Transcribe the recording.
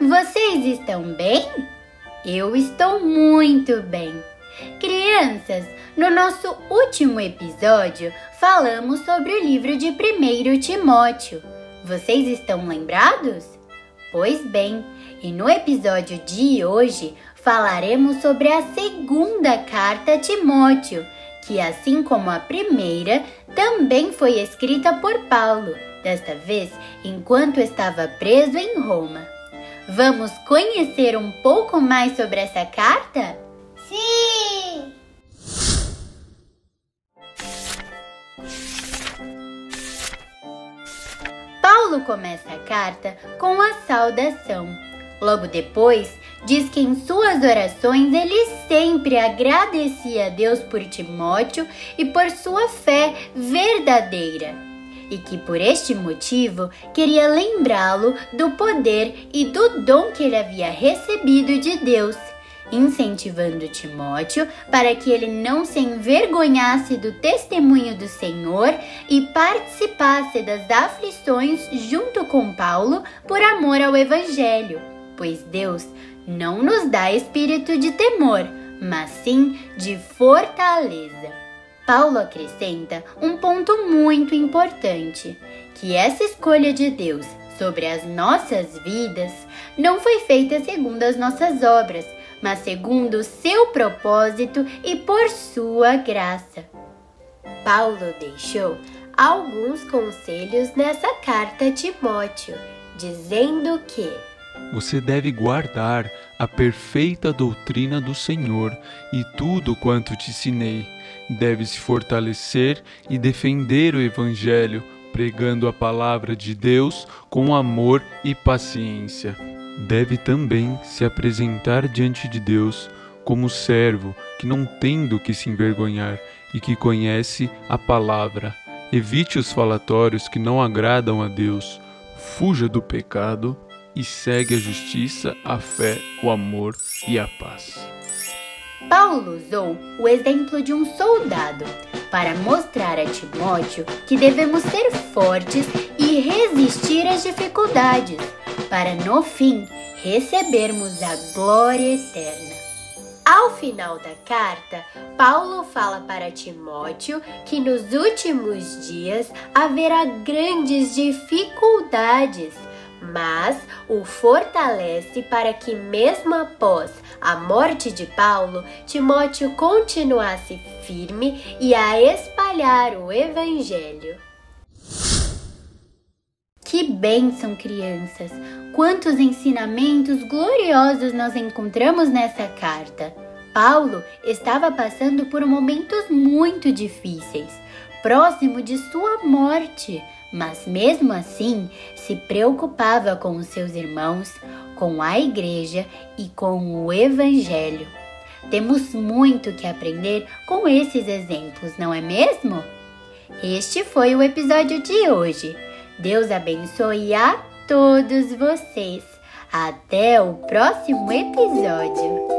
Vocês estão bem? Eu estou muito bem. Crianças, no nosso último episódio falamos sobre o livro de 1 Timóteo. Vocês estão lembrados? Pois bem, e no episódio de hoje falaremos sobre a segunda carta a Timóteo, que, assim como a primeira, também foi escrita por Paulo, desta vez enquanto estava preso em Roma. Vamos conhecer um pouco mais sobre essa carta? Sim! Paulo começa a carta com a saudação. Logo depois, diz que em suas orações ele sempre agradecia a Deus por Timóteo e por sua fé verdadeira. E que por este motivo queria lembrá-lo do poder e do dom que ele havia recebido de Deus incentivando Timóteo para que ele não se envergonhasse do testemunho do Senhor e participasse das aflições junto com Paulo por amor ao Evangelho, pois Deus não nos dá espírito de temor, mas sim de fortaleza. Paulo acrescenta um ponto muito importante, que essa escolha de Deus sobre as nossas vidas não foi feita segundo as nossas obras, mas segundo o seu propósito e por sua graça. Paulo deixou alguns conselhos nessa carta a Timóteo, dizendo que você deve guardar a perfeita doutrina do Senhor e tudo quanto te ensinei. Deve se fortalecer e defender o Evangelho, pregando a palavra de Deus com amor e paciência deve também se apresentar diante de Deus como servo que não tem do que se envergonhar e que conhece a palavra. Evite os falatórios que não agradam a Deus. Fuja do pecado e segue a justiça, a fé, o amor e a paz. Paulo usou o exemplo de um soldado para mostrar a Timóteo que devemos ser fortes e resistir às dificuldades para no fim recebermos a glória eterna. Ao final da carta, Paulo fala para Timóteo que nos últimos dias haverá grandes dificuldades, mas o fortalece para que, mesmo após a morte de Paulo, Timóteo continuasse firme e a espalhar o Evangelho. Que bênção, crianças! Quantos ensinamentos gloriosos nós encontramos nessa carta! Paulo estava passando por momentos muito difíceis, próximo de sua morte, mas mesmo assim se preocupava com os seus irmãos, com a igreja e com o evangelho. Temos muito que aprender com esses exemplos, não é mesmo? Este foi o episódio de hoje. Deus abençoe a todos vocês. Até o próximo episódio.